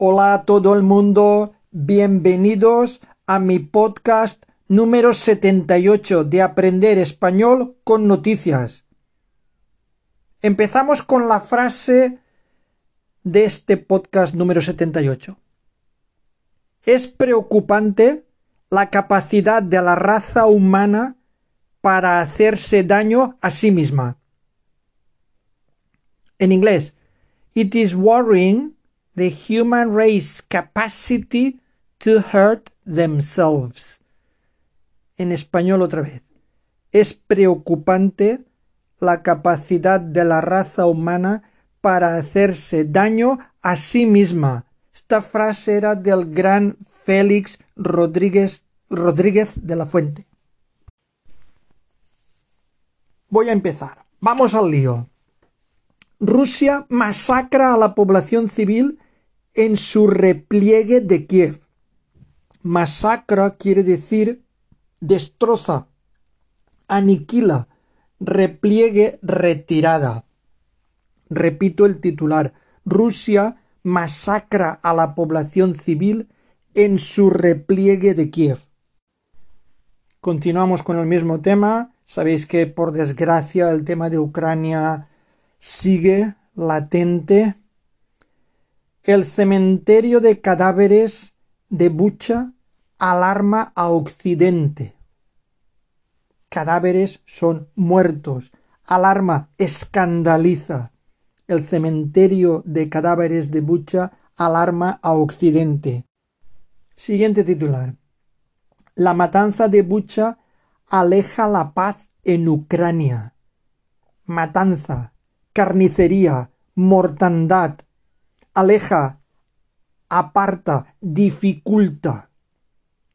Hola a todo el mundo, bienvenidos a mi podcast número 78 de Aprender Español con Noticias. Empezamos con la frase de este podcast número 78. Es preocupante la capacidad de la raza humana para hacerse daño a sí misma. En inglés, it is worrying the human race capacity to hurt themselves. En español otra vez. Es preocupante la capacidad de la raza humana para hacerse daño a sí misma. Esta frase era del gran Félix Rodríguez, Rodríguez de la Fuente. Voy a empezar. Vamos al lío. Rusia masacra a la población civil en su repliegue de Kiev. Masacra quiere decir destroza, aniquila, repliegue, retirada. Repito el titular. Rusia masacra a la población civil en su repliegue de Kiev. Continuamos con el mismo tema. Sabéis que por desgracia el tema de Ucrania sigue latente el cementerio de cadáveres de Bucha alarma a Occidente. Cadáveres son muertos. Alarma, escandaliza. El cementerio de cadáveres de Bucha alarma a Occidente. Siguiente titular. La matanza de Bucha aleja la paz en Ucrania. Matanza, carnicería, mortandad, aleja, aparta, dificulta.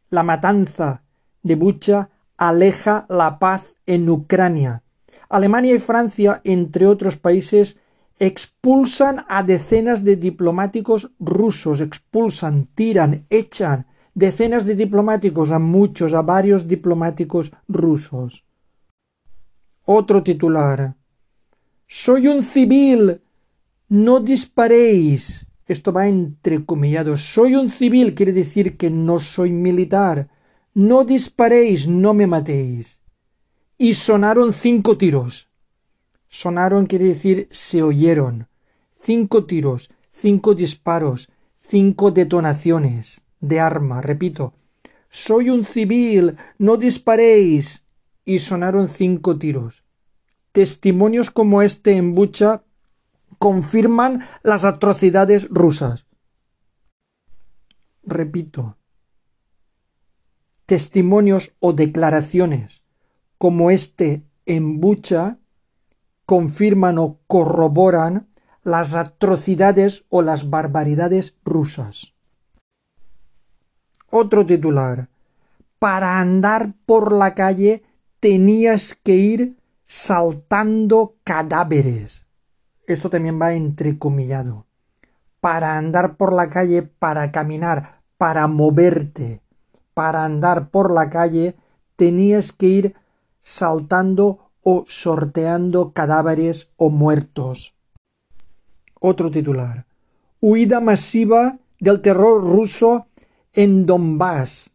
La matanza de Bucha aleja la paz en Ucrania. Alemania y Francia, entre otros países, expulsan a decenas de diplomáticos rusos, expulsan, tiran, echan decenas de diplomáticos, a muchos, a varios diplomáticos rusos. Otro titular. Soy un civil no disparéis. Esto va entrecomillado. Soy un civil quiere decir que no soy militar. No disparéis, no me matéis. Y sonaron cinco tiros. Sonaron quiere decir se oyeron. Cinco tiros, cinco disparos, cinco detonaciones de arma. Repito. Soy un civil, no disparéis. Y sonaron cinco tiros. Testimonios como este en Bucha confirman las atrocidades rusas. Repito, testimonios o declaraciones como este en Bucha confirman o corroboran las atrocidades o las barbaridades rusas. Otro titular. Para andar por la calle tenías que ir saltando cadáveres esto también va entrecomillado. Para andar por la calle, para caminar, para moverte, para andar por la calle, tenías que ir saltando o sorteando cadáveres o muertos. Otro titular. Huida masiva del terror ruso en Donbass.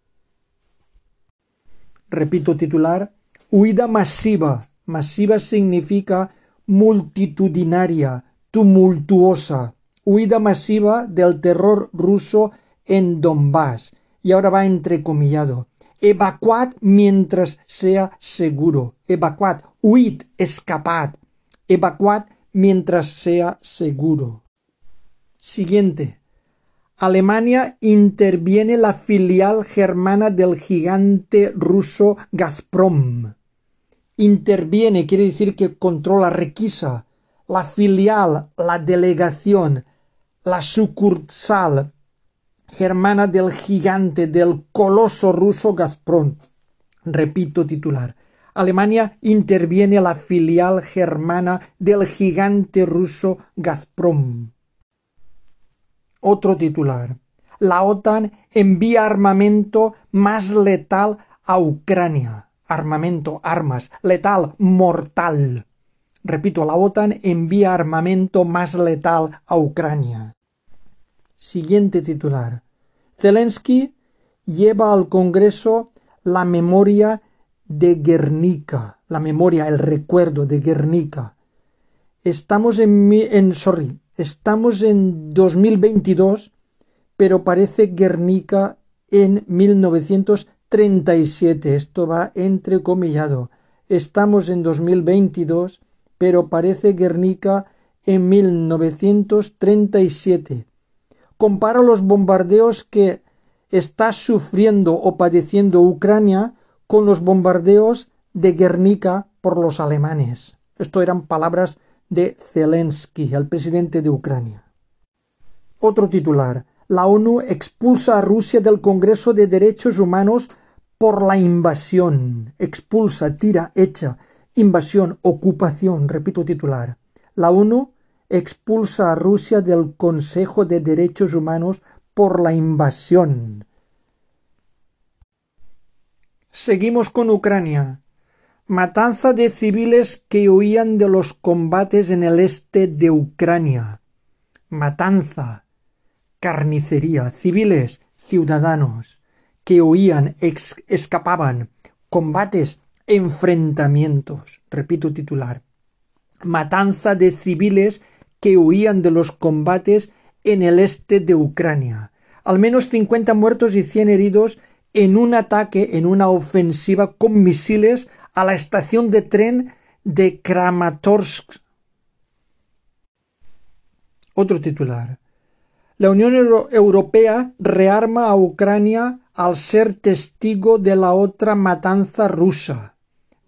Repito titular. Huida masiva. Masiva significa multitudinaria, tumultuosa, huida masiva del terror ruso en Donbass. Y ahora va entrecomillado. Evacuad mientras sea seguro. Evacuad, huid, escapad. Evacuad mientras sea seguro. Siguiente. Alemania interviene la filial germana del gigante ruso Gazprom interviene quiere decir que controla, requisa, la filial, la delegación, la sucursal germana del gigante, del coloso ruso Gazprom. Repito titular. Alemania interviene la filial germana del gigante ruso Gazprom. Otro titular. La OTAN envía armamento más letal a Ucrania armamento, armas, letal, mortal. Repito, la OTAN envía armamento más letal a Ucrania. Siguiente titular. Zelensky lleva al Congreso la memoria de Guernica, la memoria, el recuerdo de Guernica. Estamos en, en sorry, estamos en 2022, pero parece Guernica en 1937. Esto va entrecomillado. Estamos en 2022, pero parece Guernica en 1937. Compara los bombardeos que está sufriendo o padeciendo Ucrania con los bombardeos de Guernica por los alemanes. Esto eran palabras de Zelensky, el presidente de Ucrania. Otro titular. La ONU expulsa a Rusia del Congreso de Derechos Humanos por la invasión. Expulsa, tira, echa. Invasión, ocupación. Repito titular. La ONU expulsa a Rusia del Consejo de Derechos Humanos por la invasión. Seguimos con Ucrania. Matanza de civiles que huían de los combates en el este de Ucrania. Matanza, carnicería, civiles, ciudadanos, que huían, escapaban, combates, enfrentamientos. Repito titular. Matanza de civiles que huían de los combates en el este de Ucrania. Al menos 50 muertos y 100 heridos en un ataque, en una ofensiva con misiles a la estación de tren de Kramatorsk. Otro titular. La Unión Europea rearma a Ucrania al ser testigo de la otra matanza rusa.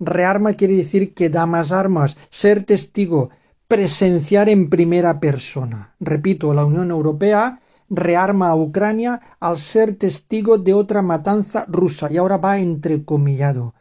Rearma quiere decir que da más armas, ser testigo, presenciar en primera persona. Repito, la Unión Europea rearma a Ucrania al ser testigo de otra matanza rusa y ahora va entrecomillado.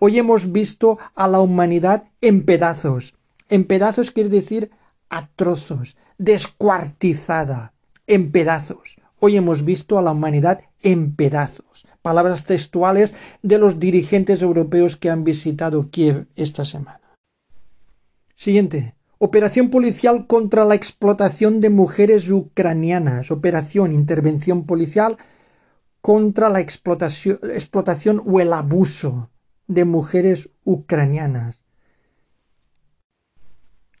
Hoy hemos visto a la humanidad en pedazos. En pedazos quiere decir a trozos, descuartizada, en pedazos. Hoy hemos visto a la humanidad en pedazos. Palabras textuales de los dirigentes europeos que han visitado Kiev esta semana. Siguiente. Operación policial contra la explotación de mujeres ucranianas. Operación, intervención policial contra la explotación, explotación o el abuso de mujeres ucranianas.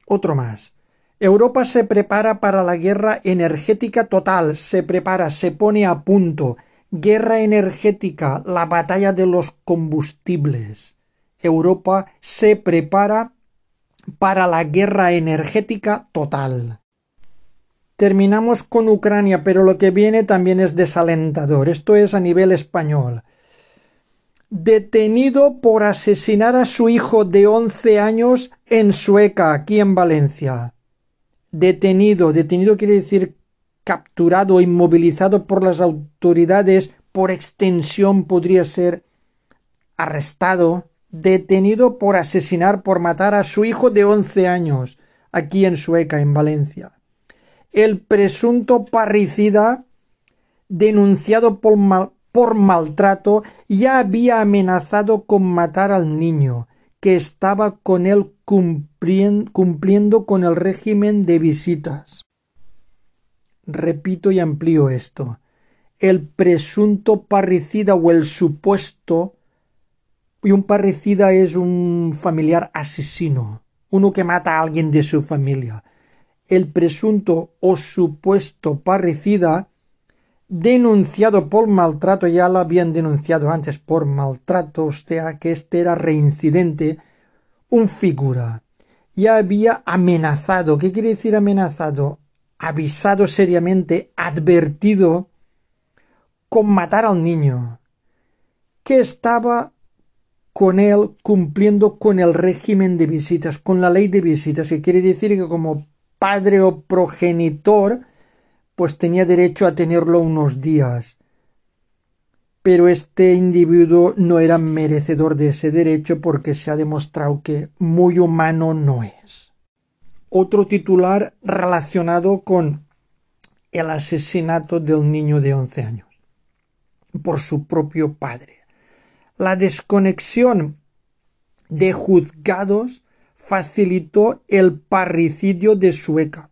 Otro más. Europa se prepara para la guerra energética total, se prepara, se pone a punto. Guerra energética, la batalla de los combustibles. Europa se prepara para la guerra energética total. Terminamos con Ucrania, pero lo que viene también es desalentador. Esto es a nivel español. Detenido por asesinar a su hijo de once años en Sueca, aquí en Valencia. Detenido. Detenido quiere decir capturado, inmovilizado por las autoridades. Por extensión podría ser arrestado, detenido por asesinar, por matar a su hijo de once años, aquí en Sueca, en Valencia. El presunto parricida, denunciado por, por maltrato, ya había amenazado con matar al niño, que estaba con él cumpliendo con el régimen de visitas. Repito y amplío esto. El presunto parricida o el supuesto y un parricida es un familiar asesino, uno que mata a alguien de su familia. El presunto o supuesto parricida, denunciado por maltrato, ya lo habían denunciado antes por maltrato, o sea que este era reincidente, un figura. Ya había amenazado. ¿Qué quiere decir amenazado? Avisado seriamente, advertido con matar al niño, que estaba con él cumpliendo con el régimen de visitas, con la ley de visitas, que quiere decir que como padre o progenitor, pues tenía derecho a tenerlo unos días. Pero este individuo no era merecedor de ese derecho porque se ha demostrado que muy humano no es. Otro titular relacionado con el asesinato del niño de once años por su propio padre. La desconexión de juzgados facilitó el parricidio de Sueca.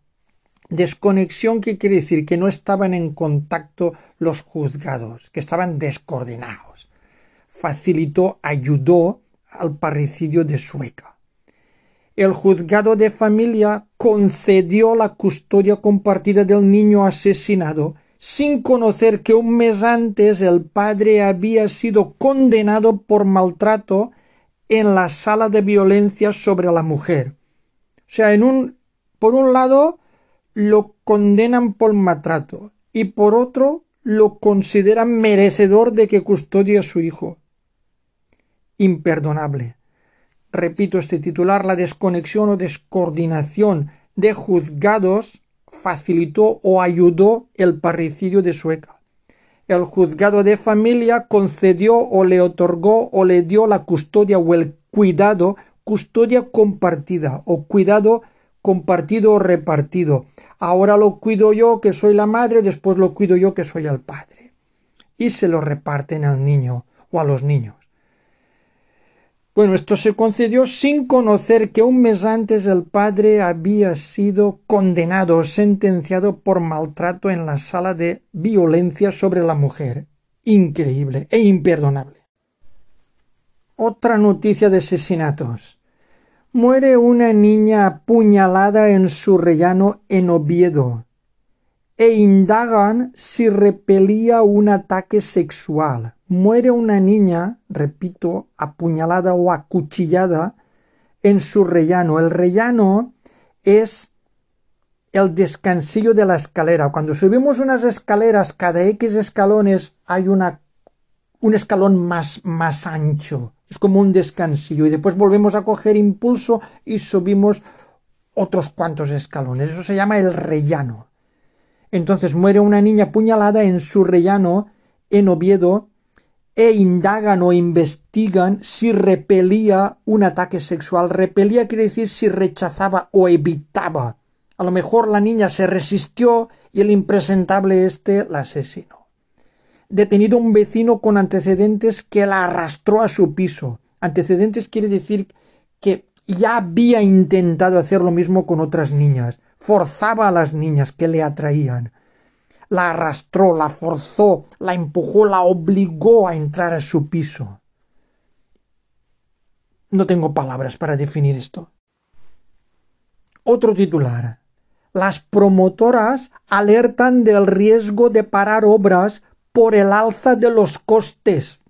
Desconexión, ¿qué quiere decir? Que no estaban en contacto los juzgados, que estaban descoordinados. Facilitó, ayudó al parricidio de Sueca. El juzgado de familia concedió la custodia compartida del niño asesinado sin conocer que un mes antes el padre había sido condenado por maltrato en la sala de violencia sobre la mujer. O sea, en un, por un lado lo condenan por maltrato y por otro lo consideran merecedor de que custodie a su hijo. Imperdonable. Repito este titular, la desconexión o descoordinación de juzgados facilitó o ayudó el parricidio de Sueca. El juzgado de familia concedió o le otorgó o le dio la custodia o el cuidado, custodia compartida o cuidado o repartido. Ahora lo cuido yo que soy la madre, después lo cuido yo que soy el padre. Y se lo reparten al niño o a los niños. Bueno, esto se concedió sin conocer que un mes antes el padre había sido condenado o sentenciado por maltrato en la sala de violencia sobre la mujer. Increíble e imperdonable. Otra noticia de asesinatos. Muere una niña apuñalada en su rellano en Oviedo e indagan si repelía un ataque sexual muere una niña, repito, apuñalada o acuchillada en su rellano. El rellano es el descansillo de la escalera. Cuando subimos unas escaleras, cada X escalones hay una, un escalón más, más ancho. Es como un descansillo. Y después volvemos a coger impulso y subimos otros cuantos escalones. Eso se llama el rellano. Entonces muere una niña apuñalada en su rellano en Oviedo e indagan o investigan si repelía un ataque sexual. Repelía quiere decir si rechazaba o evitaba. A lo mejor la niña se resistió y el impresentable este la asesinó. Detenido un vecino con antecedentes que la arrastró a su piso. Antecedentes quiere decir que ya había intentado hacer lo mismo con otras niñas. Forzaba a las niñas que le atraían la arrastró, la forzó, la empujó, la obligó a entrar a su piso. No tengo palabras para definir esto. Otro titular. Las promotoras alertan del riesgo de parar obras por el alza de los costes.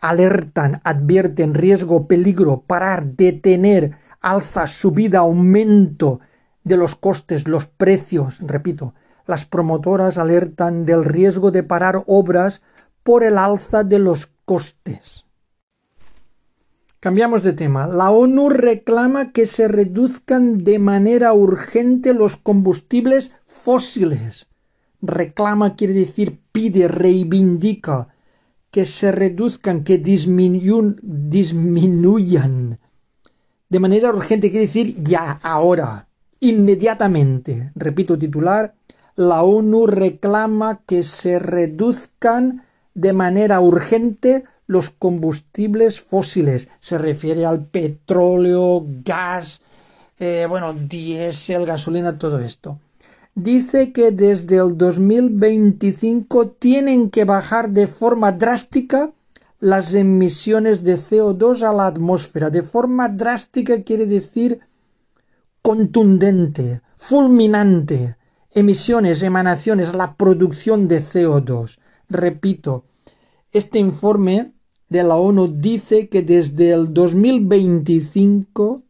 Alertan, advierten riesgo, peligro, parar, detener, alza, subida, aumento de los costes, los precios, repito, las promotoras alertan del riesgo de parar obras por el alza de los costes. Cambiamos de tema. La ONU reclama que se reduzcan de manera urgente los combustibles fósiles. Reclama quiere decir pide, reivindica que se reduzcan, que disminuyan. De manera urgente quiere decir ya, ahora, inmediatamente. Repito titular, la ONU reclama que se reduzcan de manera urgente los combustibles fósiles. Se refiere al petróleo, gas, eh, bueno, diésel, gasolina, todo esto. Dice que desde el 2025 tienen que bajar de forma drástica las emisiones de CO2 a la atmósfera. De forma drástica quiere decir contundente, fulminante emisiones, emanaciones, la producción de CO2. Repito, este informe de la ONU dice que desde el 2025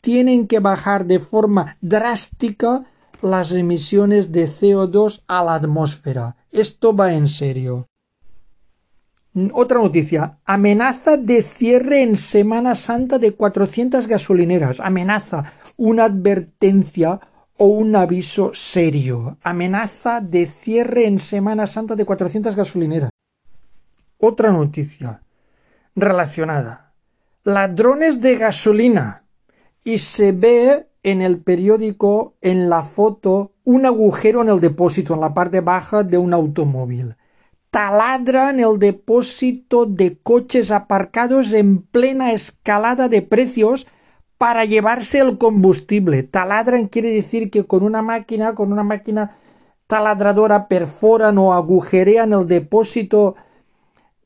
tienen que bajar de forma drástica las emisiones de CO2 a la atmósfera. Esto va en serio. Otra noticia. Amenaza de cierre en Semana Santa de 400 gasolineras. Amenaza. Una advertencia o un aviso serio. Amenaza de cierre en Semana Santa de 400 gasolineras. Otra noticia relacionada. Ladrones de gasolina. Y se ve en el periódico, en la foto, un agujero en el depósito, en la parte baja de un automóvil. Taladran el depósito de coches aparcados en plena escalada de precios para llevarse el combustible. Taladran quiere decir que con una máquina, con una máquina taladradora perforan o agujerean el depósito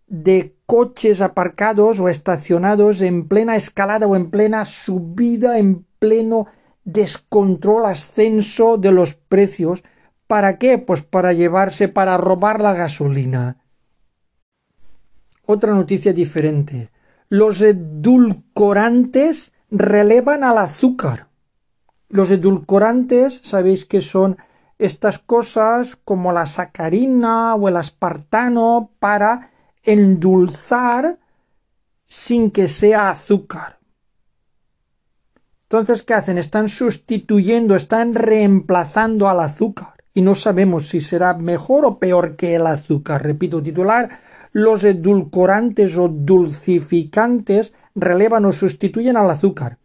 de coches aparcados o estacionados en plena escalada o en plena subida, en pleno descontrol, ascenso de los precios. ¿Para qué? Pues para llevarse, para robar la gasolina. Otra noticia diferente. Los edulcorantes relevan al azúcar. Los edulcorantes, sabéis que son estas cosas como la sacarina o el aspartano para endulzar sin que sea azúcar. Entonces, ¿qué hacen? Están sustituyendo, están reemplazando al azúcar. Y no sabemos si será mejor o peor que el azúcar. Repito, titular, los edulcorantes o dulcificantes relevan o sustituyen al azúcar.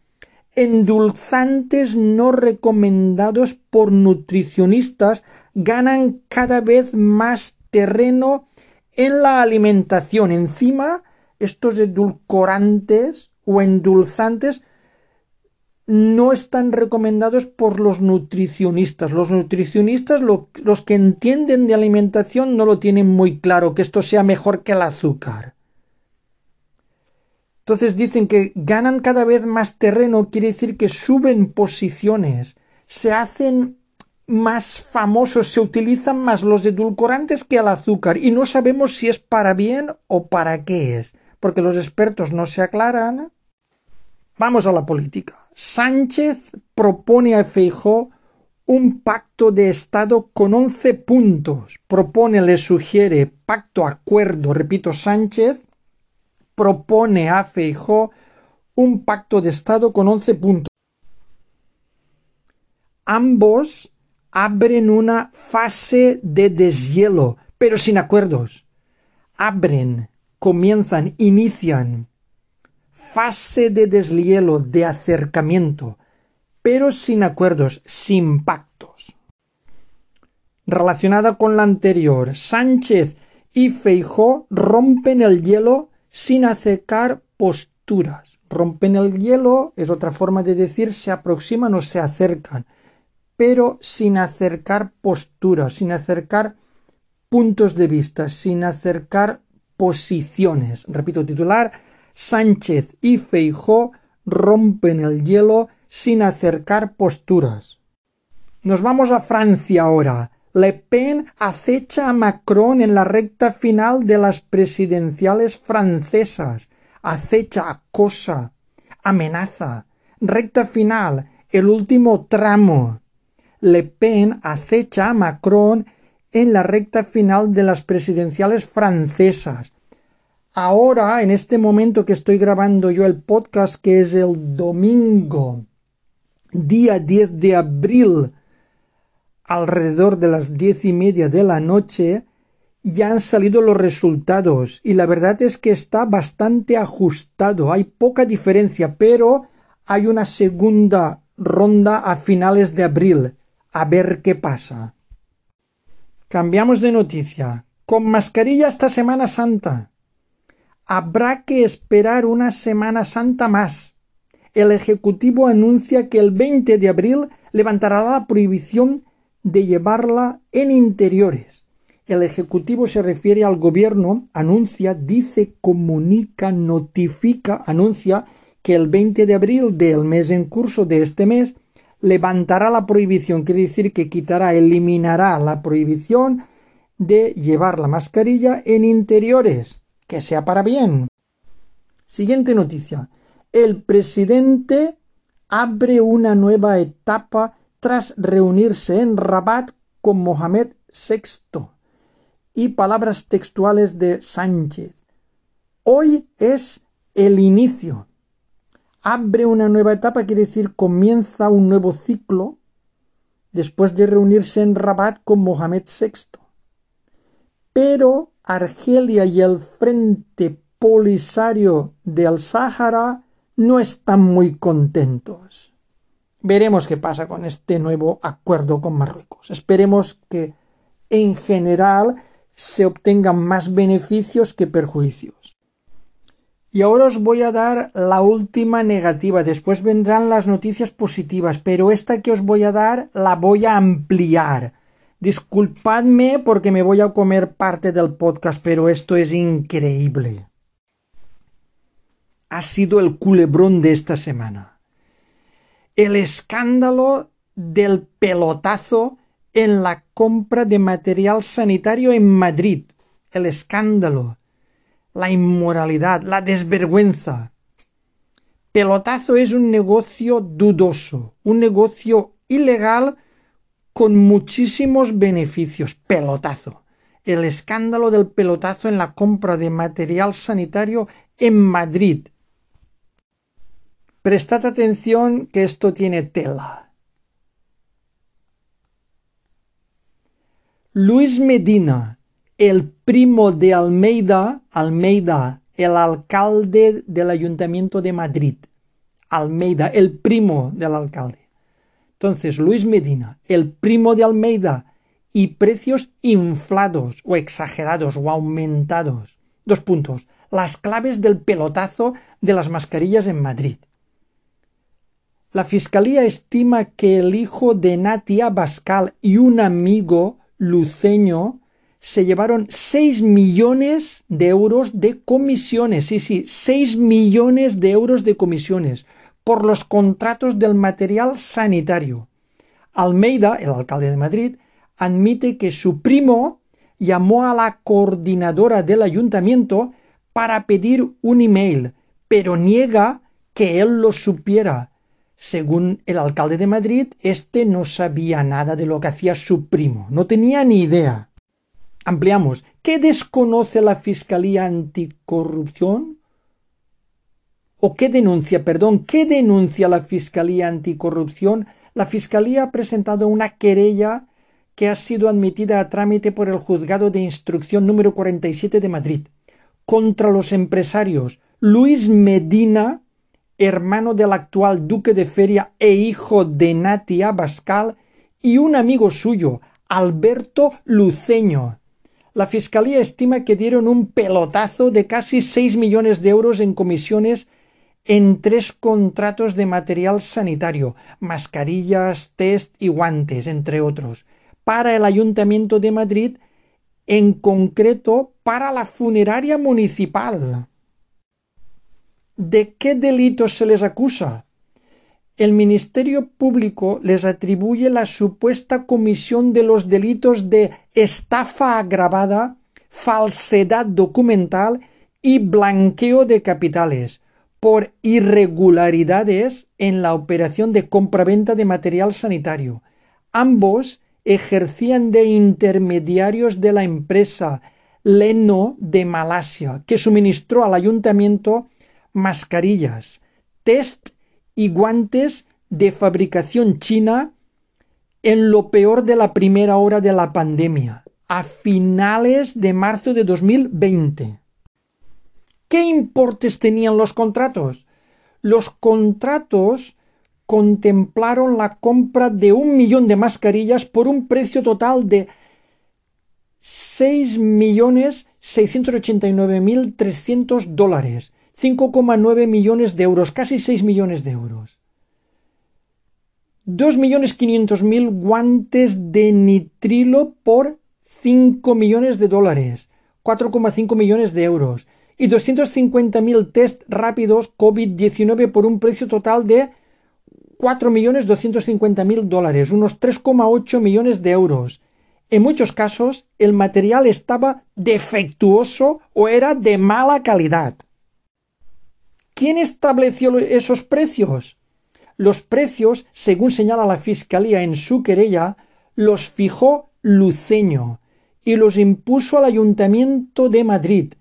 Endulzantes no recomendados por nutricionistas ganan cada vez más terreno en la alimentación. Encima, estos edulcorantes o endulzantes no están recomendados por los nutricionistas. Los nutricionistas, los que entienden de alimentación, no lo tienen muy claro, que esto sea mejor que el azúcar. Entonces dicen que ganan cada vez más terreno, quiere decir que suben posiciones, se hacen más famosos, se utilizan más los edulcorantes que el azúcar y no sabemos si es para bien o para qué es, porque los expertos no se aclaran. Vamos a la política. Sánchez propone a Feijó un pacto de Estado con once puntos. Propone, le sugiere pacto, acuerdo, repito, Sánchez propone a Feijó un pacto de Estado con once puntos. Ambos abren una fase de deshielo, pero sin acuerdos. Abren, comienzan, inician fase de deshielo, de acercamiento, pero sin acuerdos, sin pactos. Relacionada con la anterior, Sánchez y Feijó rompen el hielo sin acercar posturas. Rompen el hielo es otra forma de decir se aproximan o se acercan, pero sin acercar posturas, sin acercar puntos de vista, sin acercar posiciones. Repito, titular, Sánchez y Feijó rompen el hielo sin acercar posturas. Nos vamos a Francia ahora. Le Pen acecha a Macron en la recta final de las presidenciales francesas. Acecha, acosa, amenaza. Recta final, el último tramo. Le Pen acecha a Macron en la recta final de las presidenciales francesas. Ahora, en este momento que estoy grabando yo el podcast, que es el domingo, día 10 de abril, alrededor de las diez y media de la noche, ya han salido los resultados y la verdad es que está bastante ajustado. Hay poca diferencia, pero hay una segunda ronda a finales de abril. A ver qué pasa. Cambiamos de noticia. Con mascarilla esta Semana Santa habrá que esperar una Semana Santa más. El Ejecutivo anuncia que el 20 de abril levantará la prohibición de llevarla en interiores. El Ejecutivo se refiere al Gobierno, anuncia, dice, comunica, notifica, anuncia que el 20 de abril del mes en curso de este mes levantará la prohibición, quiere decir que quitará, eliminará la prohibición de llevar la mascarilla en interiores que sea para bien. Siguiente noticia. El presidente abre una nueva etapa tras reunirse en Rabat con Mohamed VI. Y palabras textuales de Sánchez. Hoy es el inicio. Abre una nueva etapa quiere decir comienza un nuevo ciclo después de reunirse en Rabat con Mohamed VI. Pero Argelia y el Frente Polisario del Sáhara no están muy contentos. Veremos qué pasa con este nuevo acuerdo con Marruecos. Esperemos que en general se obtengan más beneficios que perjuicios. Y ahora os voy a dar la última negativa, después vendrán las noticias positivas, pero esta que os voy a dar la voy a ampliar. Disculpadme porque me voy a comer parte del podcast, pero esto es increíble. Ha sido el culebrón de esta semana. El escándalo del pelotazo en la compra de material sanitario en Madrid. El escándalo, la inmoralidad, la desvergüenza. Pelotazo es un negocio dudoso, un negocio ilegal con muchísimos beneficios. Pelotazo. El escándalo del pelotazo en la compra de material sanitario en Madrid. Prestad atención que esto tiene tela. Luis Medina, el primo de Almeida, Almeida, el alcalde del Ayuntamiento de Madrid. Almeida, el primo del alcalde. Entonces, Luis Medina, el primo de Almeida, y precios inflados o exagerados o aumentados. Dos puntos. Las claves del pelotazo de las mascarillas en Madrid. La Fiscalía estima que el hijo de Natia Bascal y un amigo luceño se llevaron 6 millones de euros de comisiones, sí, sí, 6 millones de euros de comisiones por los contratos del material sanitario. Almeida, el alcalde de Madrid, admite que su primo llamó a la coordinadora del ayuntamiento para pedir un email, pero niega que él lo supiera. Según el alcalde de Madrid, este no sabía nada de lo que hacía su primo, no tenía ni idea. Ampliamos. ¿Qué desconoce la Fiscalía Anticorrupción? ¿O qué denuncia, perdón, qué denuncia la Fiscalía Anticorrupción? La Fiscalía ha presentado una querella que ha sido admitida a trámite por el Juzgado de Instrucción número 47 de Madrid contra los empresarios Luis Medina hermano del actual duque de Feria e hijo de Nati Abascal, y un amigo suyo, Alberto Luceño. La Fiscalía estima que dieron un pelotazo de casi seis millones de euros en comisiones en tres contratos de material sanitario, mascarillas, test y guantes, entre otros, para el Ayuntamiento de Madrid, en concreto para la funeraria municipal. ¿De qué delitos se les acusa? El Ministerio Público les atribuye la supuesta comisión de los delitos de estafa agravada, falsedad documental y blanqueo de capitales por irregularidades en la operación de compraventa de material sanitario. Ambos ejercían de intermediarios de la empresa Leno de Malasia, que suministró al ayuntamiento mascarillas, test y guantes de fabricación china en lo peor de la primera hora de la pandemia, a finales de marzo de 2020. ¿Qué importes tenían los contratos? Los contratos contemplaron la compra de un millón de mascarillas por un precio total de seis millones mil dólares 5,9 millones de euros, casi 6 millones de euros. 2.500.000 guantes de nitrilo por 5 millones de dólares, 4,5 millones de euros, y 250.000 test rápidos COVID-19 por un precio total de 4.250.000 dólares, unos 3,8 millones de euros. En muchos casos, el material estaba defectuoso o era de mala calidad. ¿Quién estableció esos precios? Los precios, según señala la Fiscalía en su querella, los fijó Luceño y los impuso al Ayuntamiento de Madrid,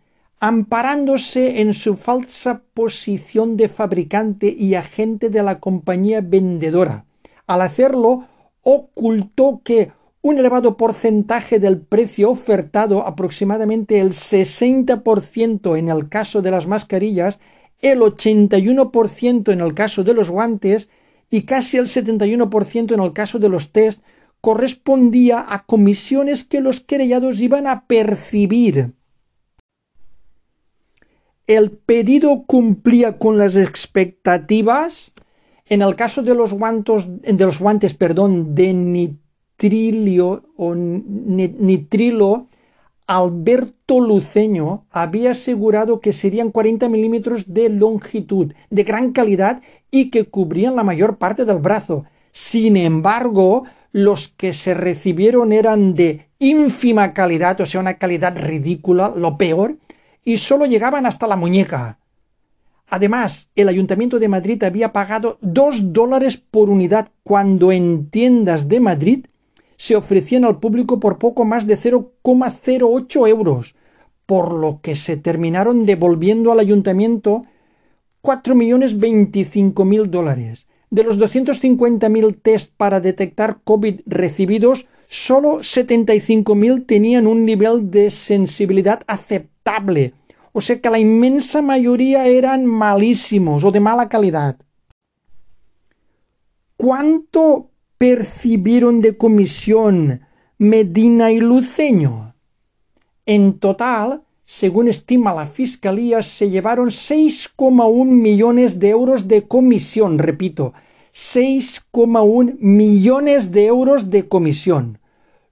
amparándose en su falsa posición de fabricante y agente de la compañía vendedora. Al hacerlo, ocultó que un elevado porcentaje del precio ofertado, aproximadamente el 60% en el caso de las mascarillas, el 81% en el caso de los guantes y casi el 71% en el caso de los test correspondía a comisiones que los querellados iban a percibir. ¿El pedido cumplía con las expectativas? En el caso de los, de los guantes perdón, de nitrilio nitrilo, Alberto Luceño había asegurado que serían 40 milímetros de longitud, de gran calidad y que cubrían la mayor parte del brazo. Sin embargo, los que se recibieron eran de ínfima calidad, o sea, una calidad ridícula, lo peor, y solo llegaban hasta la muñeca. Además, el Ayuntamiento de Madrid había pagado dos dólares por unidad cuando en tiendas de Madrid se ofrecían al público por poco más de 0,08 euros, por lo que se terminaron devolviendo al ayuntamiento millones mil dólares. De los 250.000 test para detectar COVID recibidos, solo 75.000 tenían un nivel de sensibilidad aceptable. O sea que la inmensa mayoría eran malísimos o de mala calidad. ¿Cuánto percibieron de comisión Medina y Luceño? En total, según estima la Fiscalía, se llevaron 6,1 millones de euros de comisión, repito, 6,1 millones de euros de comisión.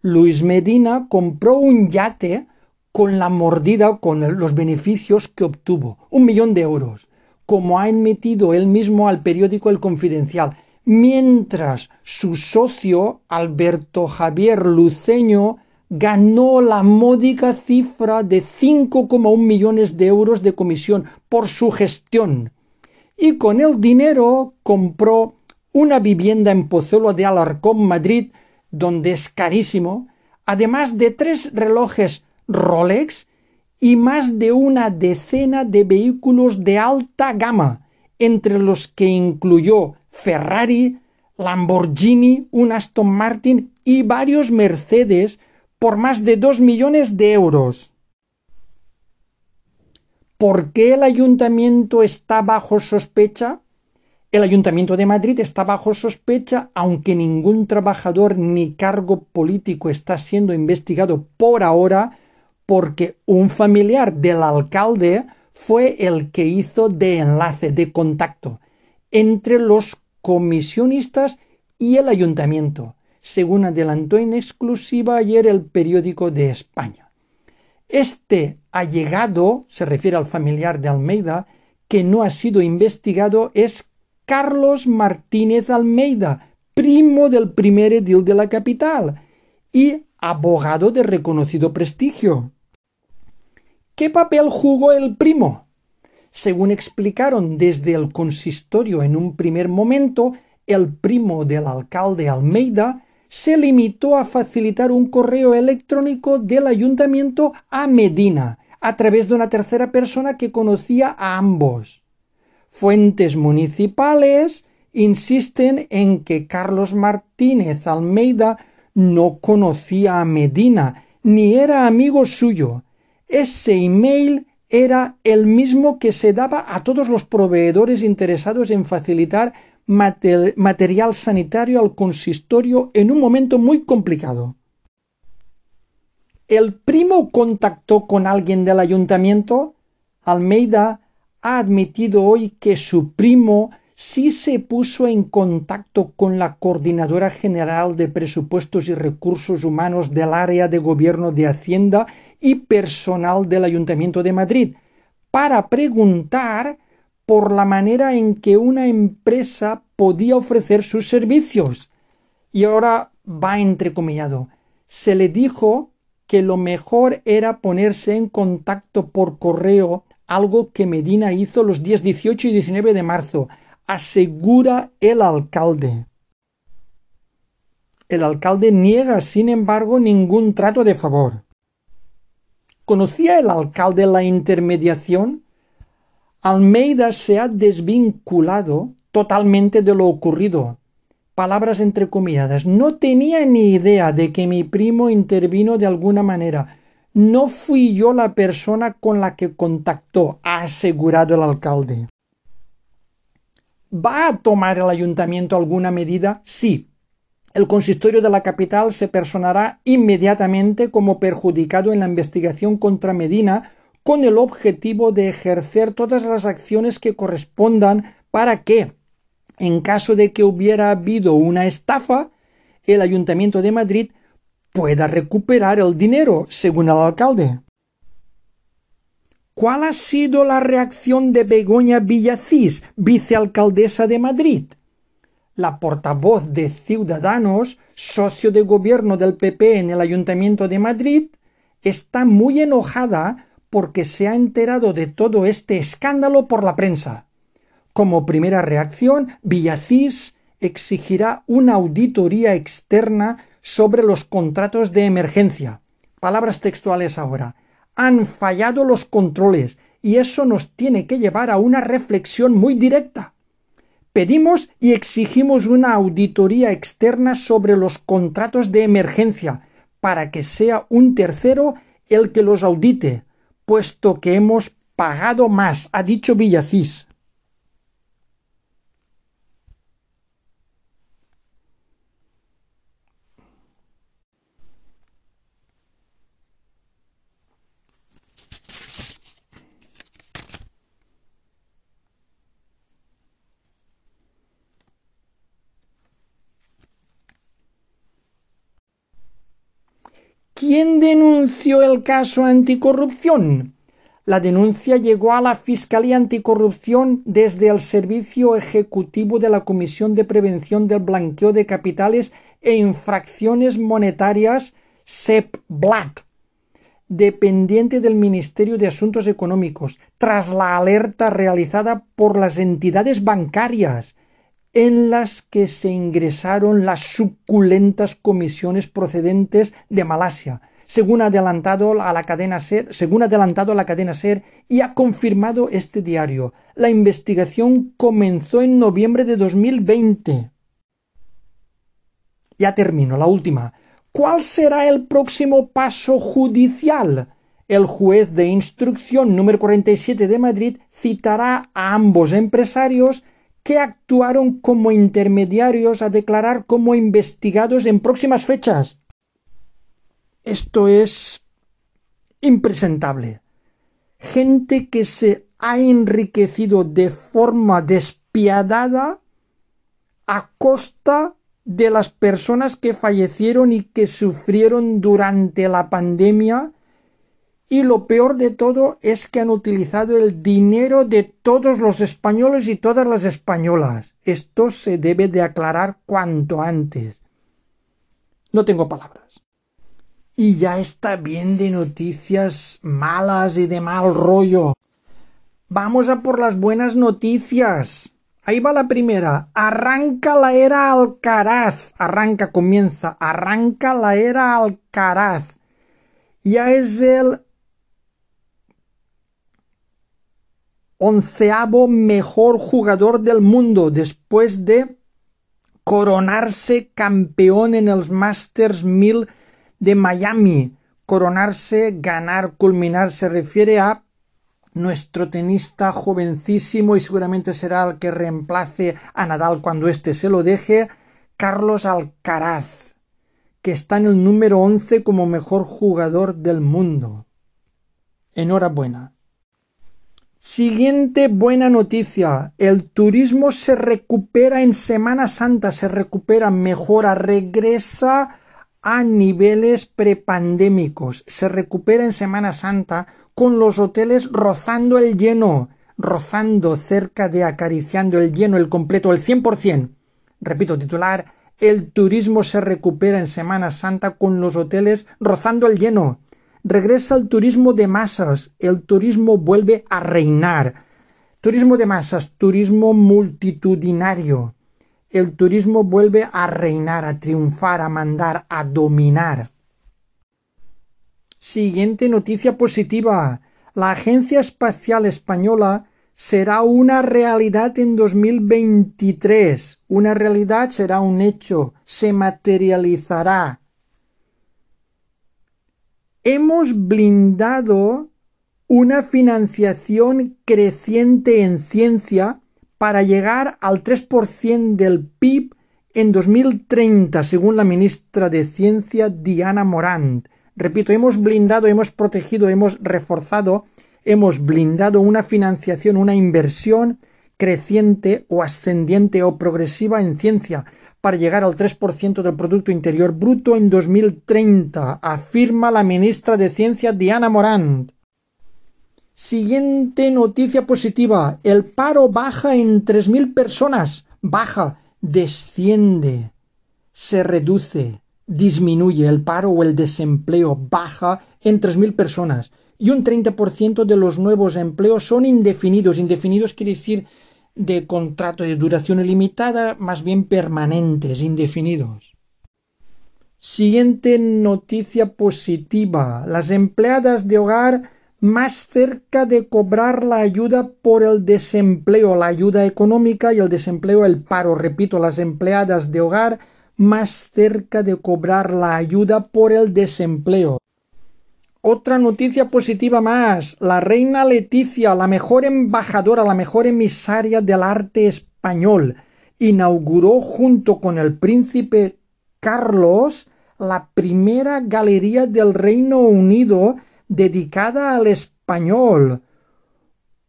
Luis Medina compró un yate con la mordida, con los beneficios que obtuvo, un millón de euros, como ha admitido él mismo al periódico El Confidencial, mientras su socio Alberto Javier Luceño ganó la módica cifra de 5,1 millones de euros de comisión por su gestión. Y con el dinero compró una vivienda en Pozuelo de Alarcón, Madrid, donde es carísimo, además de tres relojes Rolex y más de una decena de vehículos de alta gama, entre los que incluyó Ferrari, Lamborghini, un Aston Martin y varios Mercedes por más de dos millones de euros. ¿Por qué el ayuntamiento está bajo sospecha? El ayuntamiento de Madrid está bajo sospecha, aunque ningún trabajador ni cargo político está siendo investigado por ahora, porque un familiar del alcalde fue el que hizo de enlace, de contacto entre los comisionistas y el ayuntamiento, según adelantó en exclusiva ayer el periódico de España. Este allegado, se refiere al familiar de Almeida, que no ha sido investigado, es Carlos Martínez Almeida, primo del primer edil de la capital y abogado de reconocido prestigio. ¿Qué papel jugó el primo? Según explicaron desde el consistorio en un primer momento, el primo del alcalde Almeida se limitó a facilitar un correo electrónico del ayuntamiento a Medina, a través de una tercera persona que conocía a ambos. Fuentes municipales insisten en que Carlos Martínez Almeida no conocía a Medina, ni era amigo suyo. Ese email era el mismo que se daba a todos los proveedores interesados en facilitar material sanitario al consistorio en un momento muy complicado. ¿El primo contactó con alguien del ayuntamiento? Almeida ha admitido hoy que su primo sí se puso en contacto con la Coordinadora General de Presupuestos y Recursos Humanos del área de gobierno de Hacienda y personal del Ayuntamiento de Madrid para preguntar por la manera en que una empresa podía ofrecer sus servicios. Y ahora va entrecomillado. Se le dijo que lo mejor era ponerse en contacto por correo, algo que Medina hizo los días 18 y 19 de marzo, asegura el alcalde. El alcalde niega, sin embargo, ningún trato de favor. ¿Conocía el alcalde la intermediación? Almeida se ha desvinculado totalmente de lo ocurrido. Palabras entrecomilladas. No tenía ni idea de que mi primo intervino de alguna manera. No fui yo la persona con la que contactó, ha asegurado el alcalde. ¿Va a tomar el ayuntamiento alguna medida? Sí. El consistorio de la capital se personará inmediatamente como perjudicado en la investigación contra Medina con el objetivo de ejercer todas las acciones que correspondan para que, en caso de que hubiera habido una estafa, el Ayuntamiento de Madrid pueda recuperar el dinero, según el alcalde. ¿Cuál ha sido la reacción de Begoña Villacís, vicealcaldesa de Madrid? La portavoz de Ciudadanos, socio de gobierno del PP en el Ayuntamiento de Madrid, está muy enojada porque se ha enterado de todo este escándalo por la prensa. Como primera reacción, Villacís exigirá una auditoría externa sobre los contratos de emergencia. Palabras textuales ahora. Han fallado los controles y eso nos tiene que llevar a una reflexión muy directa. Pedimos y exigimos una auditoría externa sobre los contratos de emergencia para que sea un tercero el que los audite, puesto que hemos pagado más, ha dicho Villacís. ¿Quién denunció el caso anticorrupción? La denuncia llegó a la Fiscalía Anticorrupción desde el Servicio Ejecutivo de la Comisión de Prevención del Blanqueo de Capitales e Infracciones Monetarias SEP Black, dependiente del Ministerio de Asuntos Económicos, tras la alerta realizada por las entidades bancarias en las que se ingresaron las suculentas comisiones procedentes de Malasia, según adelantado a la cadena Ser, adelantado a la cadena Ser y ha confirmado este diario. La investigación comenzó en noviembre de 2020. Ya termino, la última. ¿Cuál será el próximo paso judicial? El juez de instrucción número 47 de Madrid citará a ambos empresarios que actuaron como intermediarios a declarar como investigados en próximas fechas. Esto es impresentable. Gente que se ha enriquecido de forma despiadada a costa de las personas que fallecieron y que sufrieron durante la pandemia y lo peor de todo es que han utilizado el dinero de todos los españoles y todas las españolas. Esto se debe de aclarar cuanto antes. No tengo palabras. Y ya está bien de noticias malas y de mal rollo. Vamos a por las buenas noticias. Ahí va la primera. Arranca la era Alcaraz. Arranca, comienza. Arranca la era Alcaraz. Ya es el onceavo mejor jugador del mundo después de coronarse campeón en el Masters 1000 de Miami. Coronarse, ganar, culminar se refiere a nuestro tenista jovencísimo y seguramente será el que reemplace a Nadal cuando éste se lo deje, Carlos Alcaraz, que está en el número 11 como mejor jugador del mundo. Enhorabuena. Siguiente buena noticia. El turismo se recupera en Semana Santa, se recupera, mejora, regresa a niveles prepandémicos. Se recupera en Semana Santa con los hoteles rozando el lleno, rozando cerca de acariciando el lleno, el completo, el 100%. Repito, titular, el turismo se recupera en Semana Santa con los hoteles rozando el lleno. Regresa el turismo de masas, el turismo vuelve a reinar. Turismo de masas, turismo multitudinario. El turismo vuelve a reinar, a triunfar, a mandar, a dominar. Siguiente noticia positiva. La Agencia Espacial Española será una realidad en 2023. Una realidad será un hecho, se materializará hemos blindado una financiación creciente en ciencia para llegar al 3% del PIB en 2030, según la ministra de Ciencia Diana Morant. Repito, hemos blindado, hemos protegido, hemos reforzado hemos blindado una financiación, una inversión creciente o ascendiente o progresiva en ciencia para llegar al 3% del Producto Interior Bruto en 2030, afirma la ministra de Ciencia Diana Morant. Siguiente noticia positiva. El paro baja en 3.000 personas. Baja, desciende, se reduce, disminuye. El paro o el desempleo baja en 3.000 personas. Y un 30% de los nuevos empleos son indefinidos. Indefinidos quiere decir de contrato de duración ilimitada, más bien permanentes, indefinidos. Siguiente noticia positiva. Las empleadas de hogar más cerca de cobrar la ayuda por el desempleo, la ayuda económica y el desempleo, el paro. Repito, las empleadas de hogar más cerca de cobrar la ayuda por el desempleo. Otra noticia positiva más. La reina Leticia, la mejor embajadora, la mejor emisaria del arte español, inauguró junto con el príncipe Carlos la primera galería del Reino Unido dedicada al español.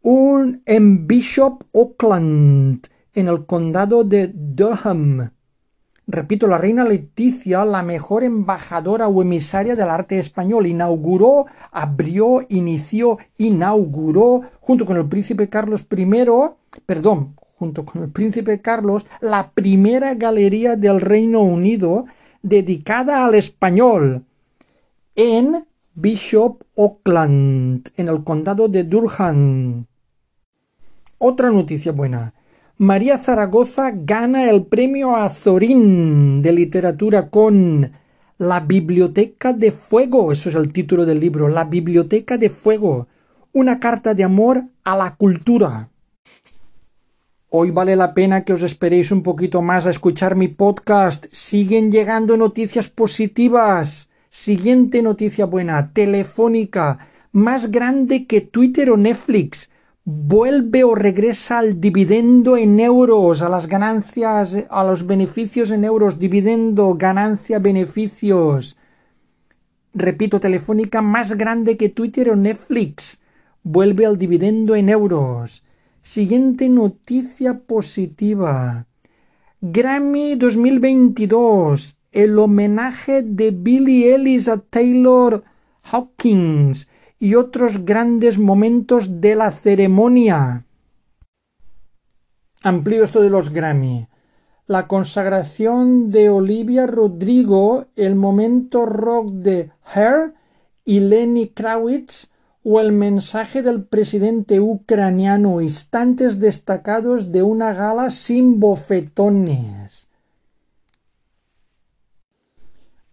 Un en Bishop Auckland, en el condado de Durham. Repito, la reina Leticia, la mejor embajadora o emisaria del arte español, inauguró, abrió, inició, inauguró, junto con el príncipe Carlos I, perdón, junto con el príncipe Carlos, la primera galería del Reino Unido dedicada al español en Bishop Auckland, en el condado de Durham. Otra noticia buena. María Zaragoza gana el premio Azorín de literatura con La Biblioteca de Fuego, eso es el título del libro, La Biblioteca de Fuego, una carta de amor a la cultura. Hoy vale la pena que os esperéis un poquito más a escuchar mi podcast. Siguen llegando noticias positivas. Siguiente noticia buena, telefónica, más grande que Twitter o Netflix vuelve o regresa al dividendo en euros, a las ganancias, a los beneficios en euros, dividendo, ganancia, beneficios. Repito, Telefónica más grande que Twitter o Netflix. Vuelve al dividendo en euros. Siguiente noticia positiva. Grammy 2022. El homenaje de Billy Ellis a Taylor Hawkins y otros grandes momentos de la ceremonia. Amplío esto de los Grammy. La consagración de Olivia Rodrigo, el momento rock de Her y Lenny Kravitz o el mensaje del presidente ucraniano, instantes destacados de una gala sin bofetones.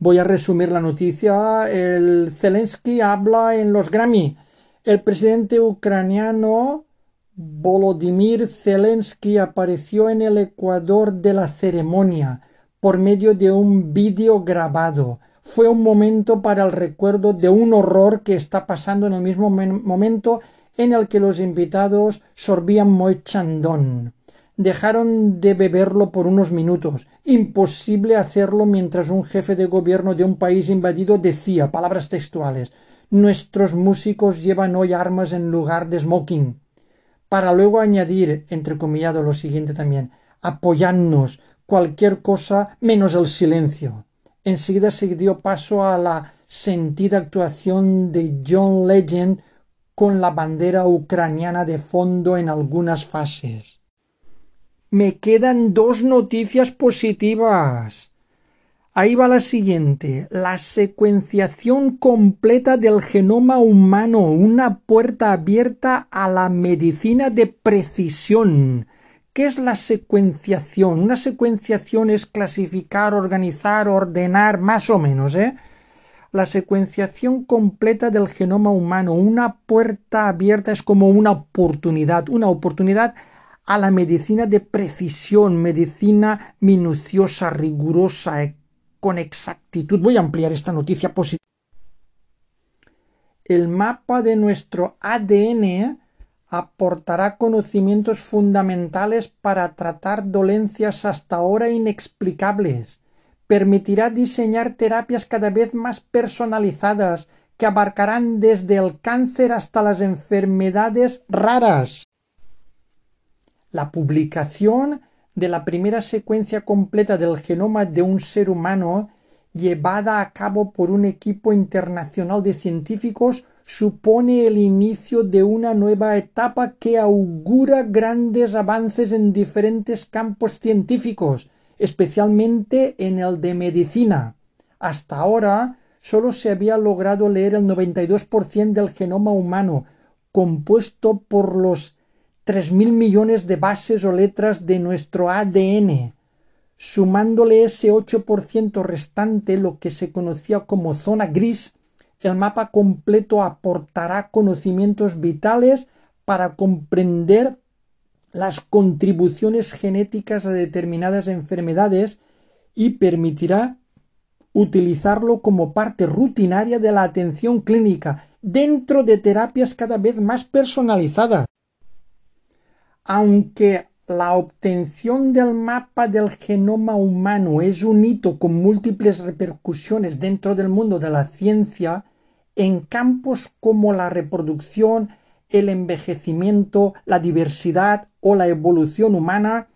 Voy a resumir la noticia. El Zelensky habla en los Grammy. El presidente ucraniano Volodymyr Zelensky apareció en el Ecuador de la ceremonia por medio de un vídeo grabado. Fue un momento para el recuerdo de un horror que está pasando en el mismo momento en el que los invitados sorbían Moët Chandon dejaron de beberlo por unos minutos. Imposible hacerlo mientras un jefe de gobierno de un país invadido decía, palabras textuales, nuestros músicos llevan hoy armas en lugar de smoking. Para luego añadir, entrecomillado, lo siguiente también, apoyadnos, cualquier cosa menos el silencio. Enseguida se dio paso a la sentida actuación de John Legend con la bandera ucraniana de fondo en algunas fases me quedan dos noticias positivas. Ahí va la siguiente. La secuenciación completa del genoma humano, una puerta abierta a la medicina de precisión. ¿Qué es la secuenciación? Una secuenciación es clasificar, organizar, ordenar, más o menos, ¿eh? La secuenciación completa del genoma humano, una puerta abierta es como una oportunidad, una oportunidad a la medicina de precisión, medicina minuciosa, rigurosa, eh, con exactitud. Voy a ampliar esta noticia positiva. El mapa de nuestro ADN aportará conocimientos fundamentales para tratar dolencias hasta ahora inexplicables. Permitirá diseñar terapias cada vez más personalizadas que abarcarán desde el cáncer hasta las enfermedades raras. La publicación de la primera secuencia completa del genoma de un ser humano llevada a cabo por un equipo internacional de científicos supone el inicio de una nueva etapa que augura grandes avances en diferentes campos científicos, especialmente en el de medicina. Hasta ahora solo se había logrado leer el 92% del genoma humano, compuesto por los tres mil millones de bases o letras de nuestro ADN. Sumándole ese 8% restante, lo que se conocía como zona gris, el mapa completo aportará conocimientos vitales para comprender las contribuciones genéticas a determinadas enfermedades y permitirá utilizarlo como parte rutinaria de la atención clínica dentro de terapias cada vez más personalizadas. Aunque la obtención del mapa del genoma humano es un hito con múltiples repercusiones dentro del mundo de la ciencia, en campos como la reproducción, el envejecimiento, la diversidad o la evolución humana,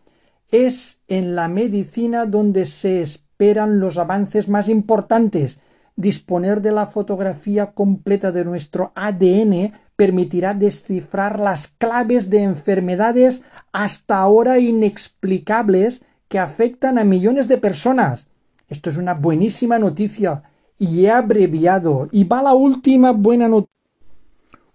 es en la medicina donde se esperan los avances más importantes. Disponer de la fotografía completa de nuestro ADN permitirá descifrar las claves de enfermedades hasta ahora inexplicables que afectan a millones de personas. Esto es una buenísima noticia y he abreviado. Y va la última buena noticia.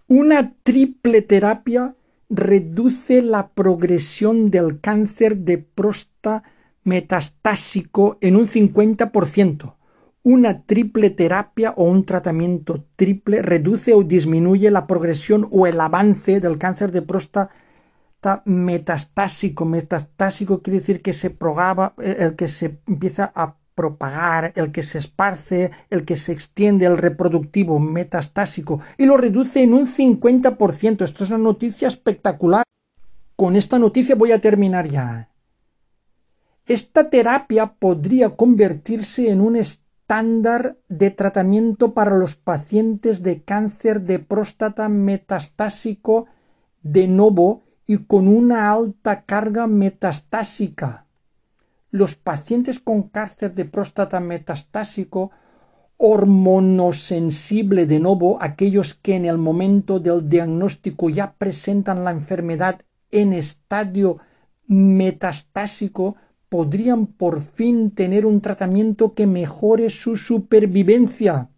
Una triple terapia reduce la progresión del cáncer de próstata metastásico en un 50%. Una triple terapia o un tratamiento triple reduce o disminuye la progresión o el avance del cáncer de próstata metastásico. Metastásico quiere decir que se propaga, eh, el que se empieza a propagar, el que se esparce, el que se extiende, el reproductivo metastásico, y lo reduce en un 50%. Esto es una noticia espectacular. Con esta noticia voy a terminar ya. Esta terapia podría convertirse en un estándar de tratamiento para los pacientes de cáncer de próstata metastásico de nuevo y con una alta carga metastásica. Los pacientes con cáncer de próstata metastásico hormonosensible de nuevo, aquellos que en el momento del diagnóstico ya presentan la enfermedad en estadio metastásico, podrían por fin tener un tratamiento que mejore su supervivencia.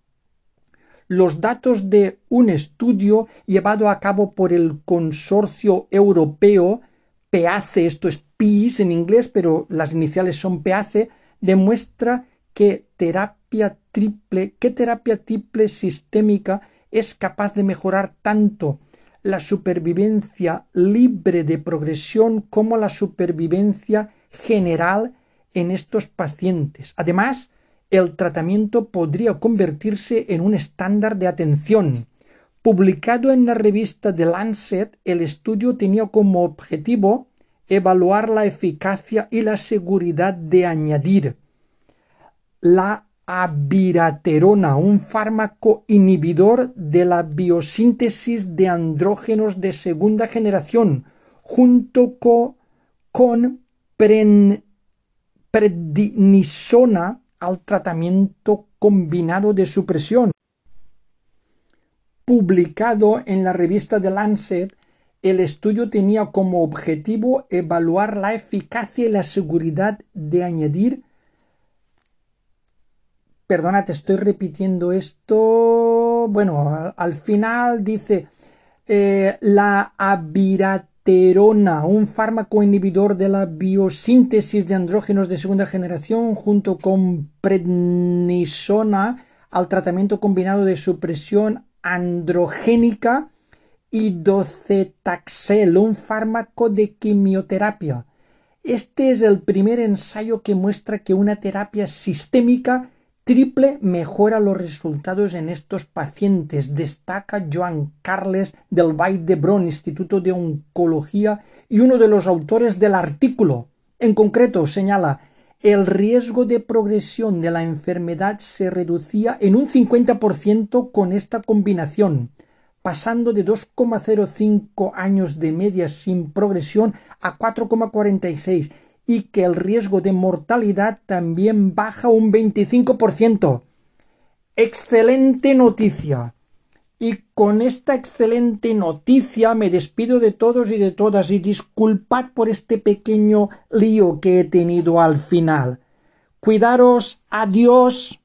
Los datos de un estudio llevado a cabo por el Consorcio Europeo PACE, esto es PIS en inglés, pero las iniciales son PACE, demuestra que terapia triple, que terapia triple sistémica es capaz de mejorar tanto la supervivencia libre de progresión como la supervivencia general en estos pacientes. Además, el tratamiento podría convertirse en un estándar de atención. Publicado en la revista The Lancet, el estudio tenía como objetivo evaluar la eficacia y la seguridad de añadir la abiraterona, un fármaco inhibidor de la biosíntesis de andrógenos de segunda generación, junto con prednisona al tratamiento combinado de supresión publicado en la revista The Lancet, el estudio tenía como objetivo evaluar la eficacia y la seguridad de añadir. Perdona, te estoy repitiendo esto. Bueno, al, final dice eh, la un fármaco inhibidor de la biosíntesis de andrógenos de segunda generación, junto con prednisona al tratamiento combinado de supresión androgénica y docetaxel, un fármaco de quimioterapia. Este es el primer ensayo que muestra que una terapia sistémica triple mejora los resultados en estos pacientes, destaca Joan Carles del Vall d'Hebron, Instituto de Oncología, y uno de los autores del artículo. En concreto, señala, el riesgo de progresión de la enfermedad se reducía en un 50% con esta combinación, pasando de 2,05 años de media sin progresión a 4,46 y que el riesgo de mortalidad también baja un 25%. Excelente noticia. Y con esta excelente noticia me despido de todos y de todas y disculpad por este pequeño lío que he tenido al final. Cuidaros. Adiós.